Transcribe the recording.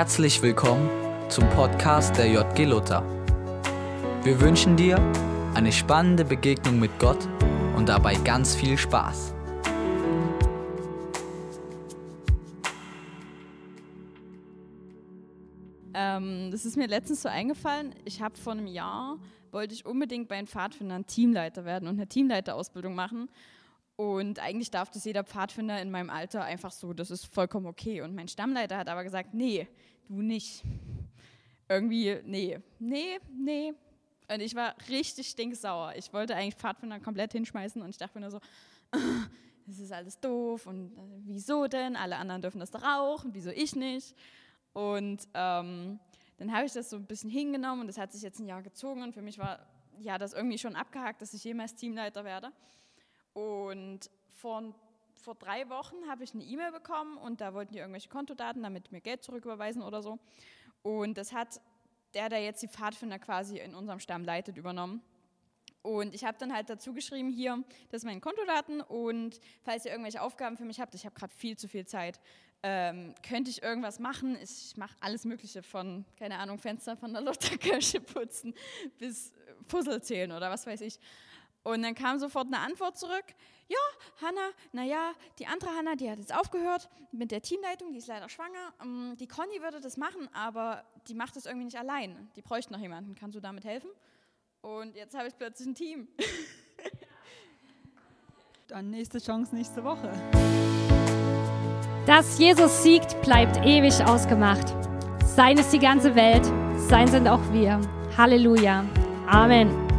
Herzlich willkommen zum Podcast der JG Luther. Wir wünschen dir eine spannende Begegnung mit Gott und dabei ganz viel Spaß. Ähm, das ist mir letztens so eingefallen. Ich habe vor einem Jahr, wollte ich unbedingt bei den Pfadfindern Teamleiter werden und eine Teamleiterausbildung machen. Und eigentlich darf das jeder Pfadfinder in meinem Alter einfach so, das ist vollkommen okay. Und mein Stammleiter hat aber gesagt, nee, du nicht. Irgendwie, nee, nee, nee. Und ich war richtig stinksauer. Ich wollte eigentlich Pfadfinder komplett hinschmeißen und ich dachte mir nur so, das ist alles doof und äh, wieso denn? Alle anderen dürfen das doch auch und wieso ich nicht? Und ähm, dann habe ich das so ein bisschen hingenommen und das hat sich jetzt ein Jahr gezogen und für mich war ja das irgendwie schon abgehakt, dass ich jemals Teamleiter werde. Und vor, vor drei Wochen habe ich eine E-Mail bekommen und da wollten die irgendwelche Kontodaten, damit mir Geld zurücküberweisen oder so. Und das hat der, der jetzt die Pfadfinder quasi in unserem Stamm leitet, übernommen. Und ich habe dann halt dazu geschrieben, hier, das sind meine Kontodaten und falls ihr irgendwelche Aufgaben für mich habt, ich habe gerade viel zu viel Zeit, ähm, könnte ich irgendwas machen? Ich mache alles Mögliche von, keine Ahnung, Fenster von der Lutherkirche putzen bis Puzzle zählen oder was weiß ich. Und dann kam sofort eine Antwort zurück. Ja, Hanna, naja, die andere Hanna, die hat jetzt aufgehört mit der Teamleitung, die ist leider schwanger. Ähm, die Conny würde das machen, aber die macht das irgendwie nicht allein. Die bräuchte noch jemanden. Kannst du damit helfen? Und jetzt habe ich plötzlich ein Team. Dann nächste Chance nächste Woche. Dass Jesus siegt, bleibt ewig ausgemacht. Sein ist die ganze Welt, sein sind auch wir. Halleluja. Amen.